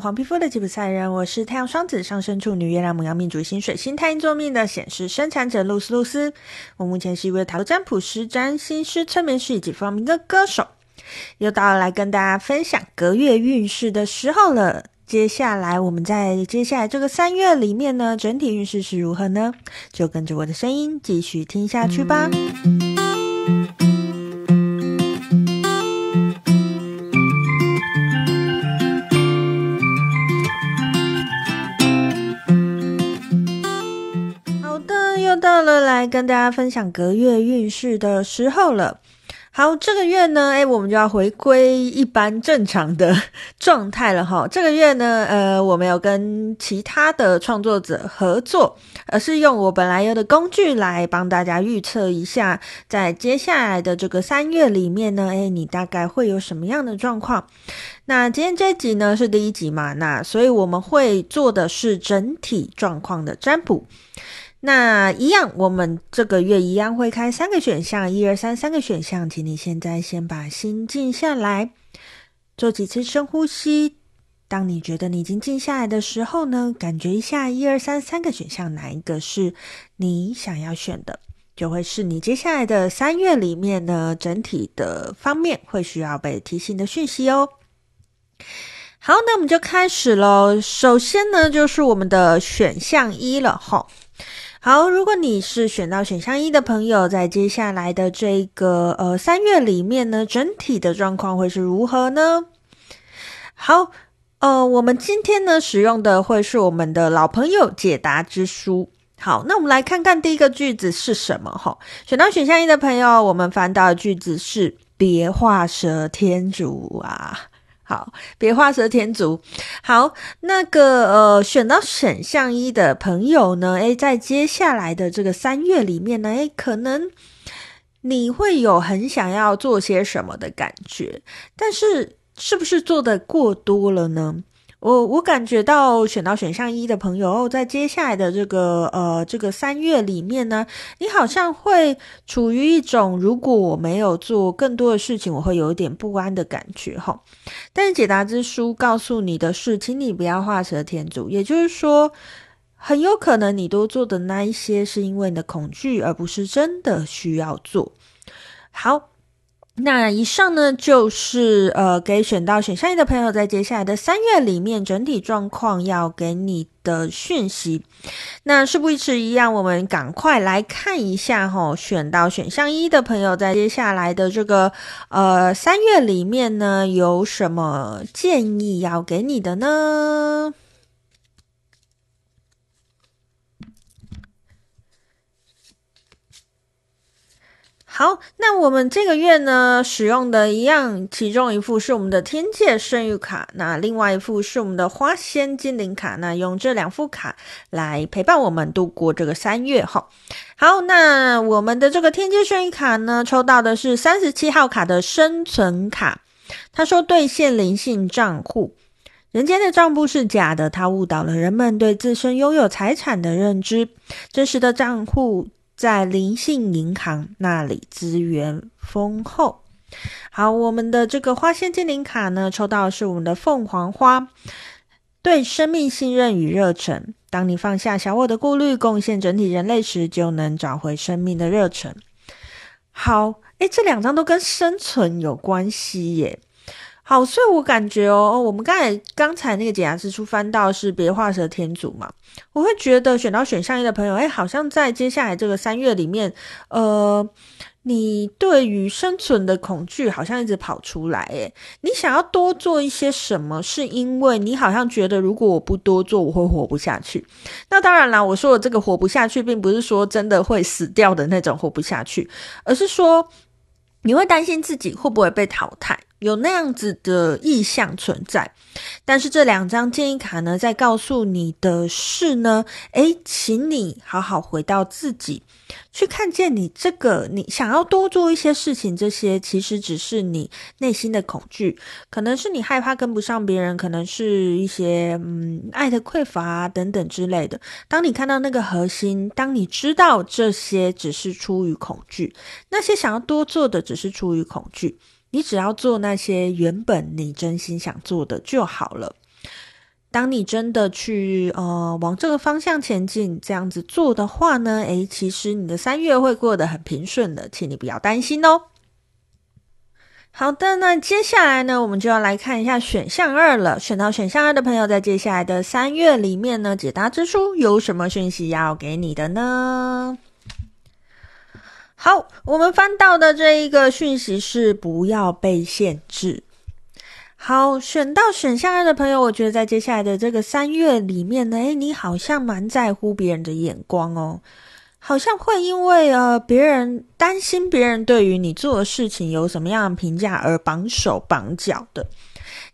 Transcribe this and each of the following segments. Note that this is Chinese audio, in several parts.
黄皮肤的吉普赛人，我是太阳双子上升处女月亮牡羊命主星水星太阴坐命的显示生产者露丝露丝。我目前是一位塔罗占卜师、占星师、催眠师以及芳名的歌手。又到了来跟大家分享隔月运势的时候了。接下来我们在接下来这个三月里面呢，整体运势是如何呢？就跟着我的声音继续听下去吧。来跟大家分享隔月运势的时候了。好，这个月呢，诶，我们就要回归一般正常的状态了哈。这个月呢，呃，我没有跟其他的创作者合作，而是用我本来有的工具来帮大家预测一下，在接下来的这个三月里面呢，诶，你大概会有什么样的状况？那今天这集呢是第一集嘛，那所以我们会做的是整体状况的占卜。那一样，我们这个月一样会开三个选项，一二三，三个选项，请你现在先把心静下来，做几次深呼吸。当你觉得你已经静下来的时候呢，感觉一下一二三三个选项哪一个是你想要选的，就会是你接下来的三月里面呢，整体的方面会需要被提醒的讯息哦。好，那我们就开始喽。首先呢，就是我们的选项一了，吼。好，如果你是选到选项一的朋友，在接下来的这个呃三月里面呢，整体的状况会是如何呢？好，呃，我们今天呢使用的会是我们的老朋友解答之书。好，那我们来看看第一个句子是什么哈？选到选项一的朋友，我们翻到的句子是“别画蛇添足”啊。好，别画蛇添足。好，那个呃，选到选项一的朋友呢，诶，在接下来的这个三月里面呢，诶，可能你会有很想要做些什么的感觉，但是是不是做的过多了呢？我我感觉到选到选项一的朋友，在接下来的这个呃这个三月里面呢，你好像会处于一种如果我没有做更多的事情，我会有一点不安的感觉哈。但是解答之书告诉你的是，请你不要画蛇添足，也就是说，很有可能你多做的那一些是因为你的恐惧，而不是真的需要做。好。那以上呢，就是呃，给选到选项一的朋友，在接下来的三月里面，整体状况要给你的讯息。那事不宜迟，一样，我们赶快来看一下齁，选到选项一的朋友，在接下来的这个呃三月里面呢，有什么建议要给你的呢？好，那我们这个月呢，使用的一样，其中一副是我们的天界圣域卡，那另外一副是我们的花仙精灵卡，那用这两副卡来陪伴我们度过这个三月哈。好，那我们的这个天界圣域卡呢，抽到的是三十七号卡的生存卡，他说兑现灵性账户，人间的账簿是假的，它误导了人们对自身拥有财产的认知，真实的账户。在灵性银行那里资源丰厚。好，我们的这个花仙精灵卡呢，抽到是我们的凤凰花，对生命信任与热忱。当你放下小我的顾虑，贡献整体人类时，就能找回生命的热忱。好，诶，这两张都跟生存有关系耶。好，所以我感觉哦，我们刚才刚才那个解答之出翻到是别画蛇添足嘛，我会觉得选到选项一的朋友，哎，好像在接下来这个三月里面，呃，你对于生存的恐惧好像一直跑出来，哎，你想要多做一些什么，是因为你好像觉得如果我不多做，我会活不下去。那当然啦，我说的这个活不下去，并不是说真的会死掉的那种活不下去，而是说你会担心自己会不会被淘汰。有那样子的意向存在，但是这两张建议卡呢，在告诉你的是呢，诶，请你好好回到自己，去看见你这个你想要多做一些事情，这些其实只是你内心的恐惧，可能是你害怕跟不上别人，可能是一些嗯爱的匮乏等等之类的。当你看到那个核心，当你知道这些只是出于恐惧，那些想要多做的只是出于恐惧。你只要做那些原本你真心想做的就好了。当你真的去呃往这个方向前进，这样子做的话呢，诶，其实你的三月会过得很平顺的，请你不要担心哦。好的，那接下来呢，我们就要来看一下选项二了。选到选项二的朋友，在接下来的三月里面呢，解答之书有什么讯息要给你的呢？好，我们翻到的这一个讯息是不要被限制。好，选到选项二的朋友，我觉得在接下来的这个三月里面呢，诶，你好像蛮在乎别人的眼光哦，好像会因为呃别人担心别人对于你做的事情有什么样的评价而绑手绑脚的。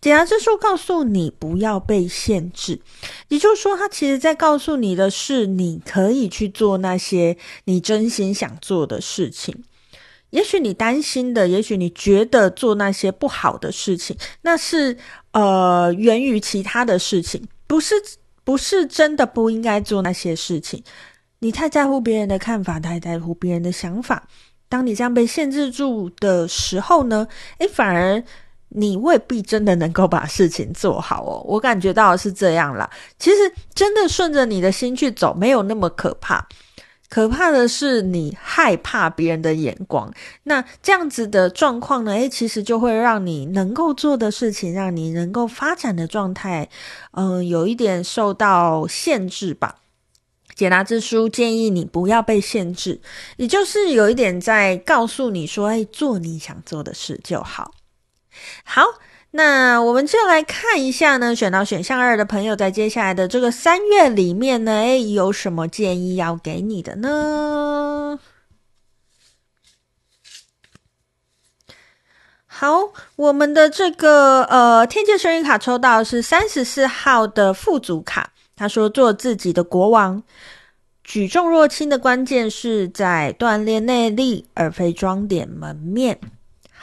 解答之书告诉你不要被限制，也就是说，他其实在告诉你的是，你可以去做那些你真心想做的事情。也许你担心的，也许你觉得做那些不好的事情，那是呃源于其他的事情，不是不是真的不应该做那些事情。你太在乎别人的看法，太在乎别人的想法。当你这样被限制住的时候呢，诶，反而你未必真的能够把事情做好哦。我感觉到是这样啦。其实真的顺着你的心去走，没有那么可怕。可怕的是你害怕别人的眼光，那这样子的状况呢？诶，其实就会让你能够做的事情，让你能够发展的状态，嗯、有一点受到限制吧。解答之书建议你不要被限制，也就是有一点在告诉你说，诶，做你想做的事就好。好。那我们就来看一下呢，选到选项二的朋友，在接下来的这个三月里面呢，诶，有什么建议要给你的呢？好，我们的这个呃天界生日卡抽到是三十四号的富足卡，他说做自己的国王，举重若轻的关键是在锻炼内力，而非装点门面。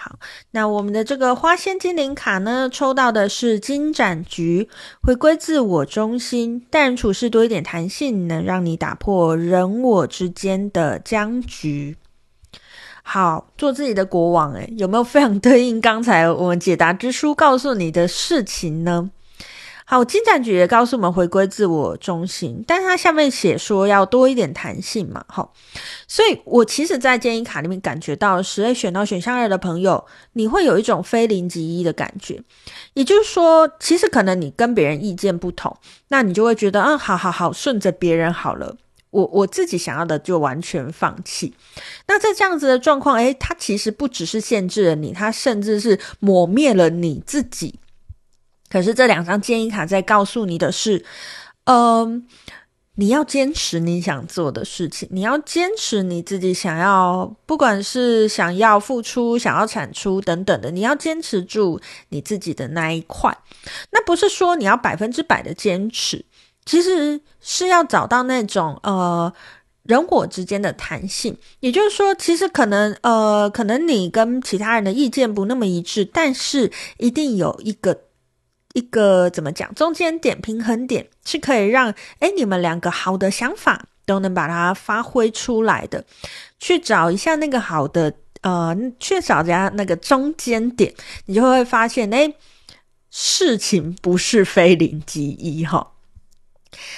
好，那我们的这个花仙精灵卡呢，抽到的是金盏菊，回归自我中心，待人处事多一点弹性，能让你打破人我之间的僵局。好，做自己的国王，诶，有没有非常对应刚才我们解答之书告诉你的事情呢？好，金盏菊也告诉我们回归自我中心，但是它下面写说要多一点弹性嘛，好，所以我其实，在建议卡里面感觉到，十类选到选项二的朋友，你会有一种非零即一的感觉，也就是说，其实可能你跟别人意见不同，那你就会觉得，嗯，好好好，顺着别人好了，我我自己想要的就完全放弃。那在这样子的状况，诶，它其实不只是限制了你，它甚至是抹灭了你自己。可是这两张建议卡在告诉你的是，嗯、你要坚持你想做的事情，你要坚持你自己想要，不管是想要付出、想要产出等等的，你要坚持住你自己的那一块。那不是说你要百分之百的坚持，其实是要找到那种呃人我之间的弹性。也就是说，其实可能呃，可能你跟其他人的意见不那么一致，但是一定有一个。一个怎么讲？中间点、平衡点是可以让诶你们两个好的想法都能把它发挥出来的。去找一下那个好的，呃，去找一下那个中间点，你就会发现，诶事情不是非零即一哈。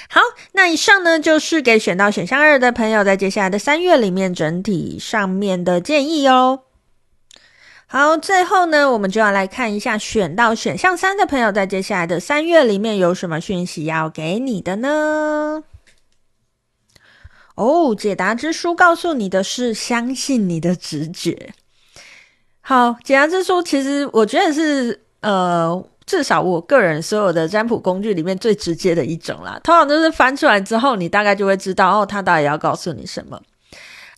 好，那以上呢就是给选到选项二的朋友，在接下来的三月里面整体上面的建议哦。好，最后呢，我们就要来看一下选到选项三的朋友，在接下来的三月里面有什么讯息要给你的呢？哦，解答之书告诉你的是相信你的直觉。好，解答之书其实我觉得是呃，至少我个人所有的占卜工具里面最直接的一种啦。通常都是翻出来之后，你大概就会知道哦，他到底要告诉你什么。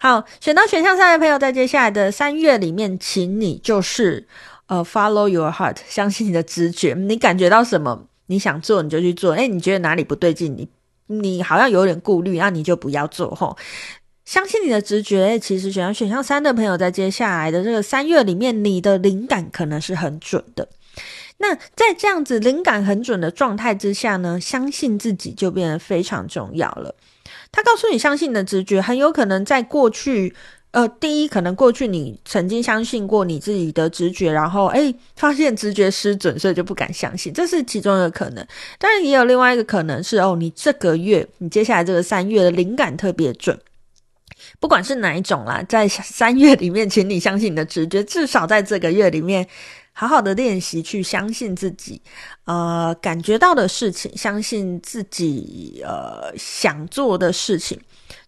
好，选到选项三的朋友，在接下来的三月里面，请你就是呃，follow your heart，相信你的直觉。你感觉到什么，你想做你就去做。诶，你觉得哪里不对劲，你你好像有点顾虑，那你就不要做吼。相信你的直觉。其实选到选项三的朋友，在接下来的这个三月里面，你的灵感可能是很准的。那在这样子灵感很准的状态之下呢，相信自己就变得非常重要了。他告诉你，相信的直觉，很有可能在过去，呃，第一，可能过去你曾经相信过你自己的直觉，然后诶，发现直觉失准，所以就不敢相信，这是其中一个可能。当然，也有另外一个可能是哦，你这个月，你接下来这个三月的灵感特别准。不管是哪一种啦，在三月里面，请你相信你的直觉，至少在这个月里面，好好的练习去相信自己，呃，感觉到的事情，相信自己，呃，想做的事情。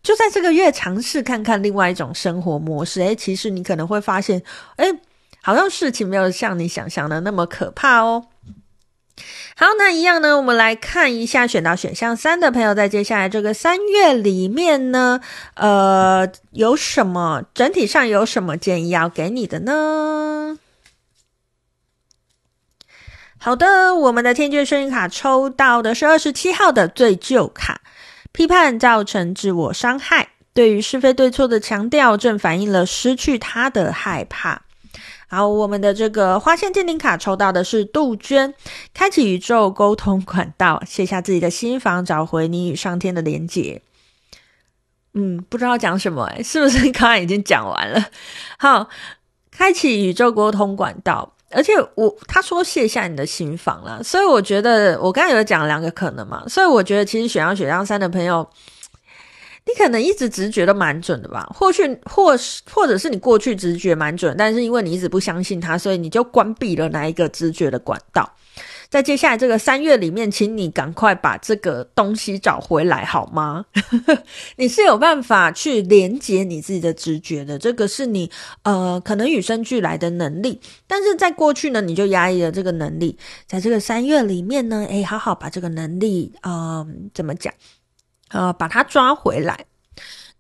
就在这个月尝试看看另外一种生活模式，诶，其实你可能会发现，诶，好像事情没有像你想象的那么可怕哦。好，那一样呢，我们来看一下选到选项三的朋友，在接下来这个三月里面呢，呃，有什么整体上有什么建议要给你的呢？好的，我们的天界幸运卡抽到的是二十七号的最旧卡。批判造成自我伤害，对于是非对错的强调，正反映了失去他的害怕。好，我们的这个花线精灵卡抽到的是杜鹃，开启宇宙沟通管道，卸下自己的心防，找回你与上天的连结。嗯，不知道讲什么诶，是不是刚刚已经讲完了？好，开启宇宙沟通管道。而且我他说卸下你的心防了，所以我觉得我刚才有讲两个可能嘛，所以我觉得其实选到选项三的朋友，你可能一直直觉都蛮准的吧，或许或或者是你过去直觉蛮准，但是因为你一直不相信他，所以你就关闭了那一个直觉的管道。在接下来这个三月里面，请你赶快把这个东西找回来，好吗？你是有办法去连接你自己的直觉的，这个是你呃可能与生俱来的能力。但是在过去呢，你就压抑了这个能力。在这个三月里面呢，诶，好好把这个能力，嗯、怎么讲？呃，把它抓回来。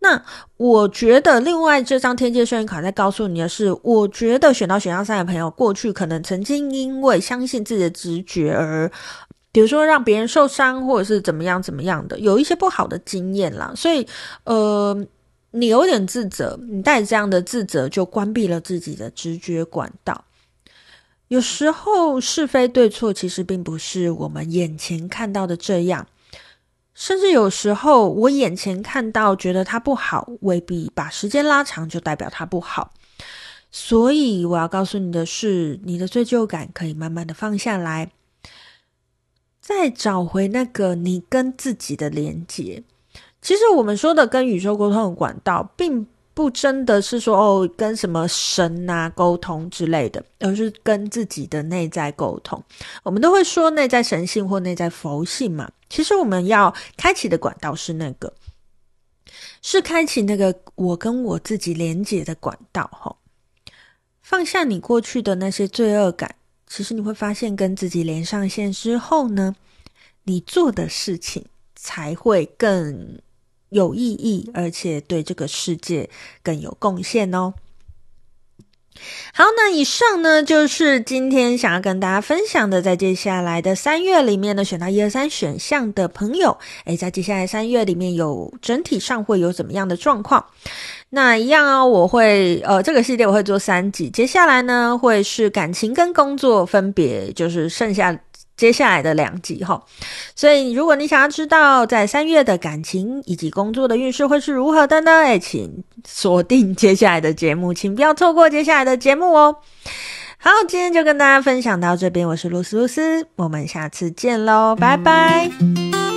那我觉得，另外这张天界幸运卡在告诉你的是，我觉得选到选项三的朋友，过去可能曾经因为相信自己的直觉而，比如说让别人受伤，或者是怎么样怎么样的，有一些不好的经验啦。所以，呃，你有点自责，你带着这样的自责就关闭了自己的直觉管道。有时候是非对错，其实并不是我们眼前看到的这样。甚至有时候，我眼前看到觉得它不好，未必把时间拉长就代表它不好。所以我要告诉你的是，你的罪疚感可以慢慢的放下来，再找回那个你跟自己的连接。其实我们说的跟宇宙沟通的管道，并不真的是说哦，跟什么神啊沟通之类的，而是跟自己的内在沟通。我们都会说内在神性或内在佛性嘛。其实我们要开启的管道是那个，是开启那个我跟我自己连接的管道。吼，放下你过去的那些罪恶感，其实你会发现，跟自己连上线之后呢，你做的事情才会更。有意义，而且对这个世界更有贡献哦。好，那以上呢就是今天想要跟大家分享的，在接下来的三月里面呢，选到一二三选项的朋友，诶，在接下来三月里面有整体上会有怎么样的状况？那一样哦，我会呃这个系列我会做三集，接下来呢会是感情跟工作分别，就是剩下。接下来的两集哈，所以如果你想要知道在三月的感情以及工作的运势会是如何的呢？哎，请锁定接下来的节目，请不要错过接下来的节目哦。好，今天就跟大家分享到这边，我是露丝露丝，我们下次见喽，拜拜。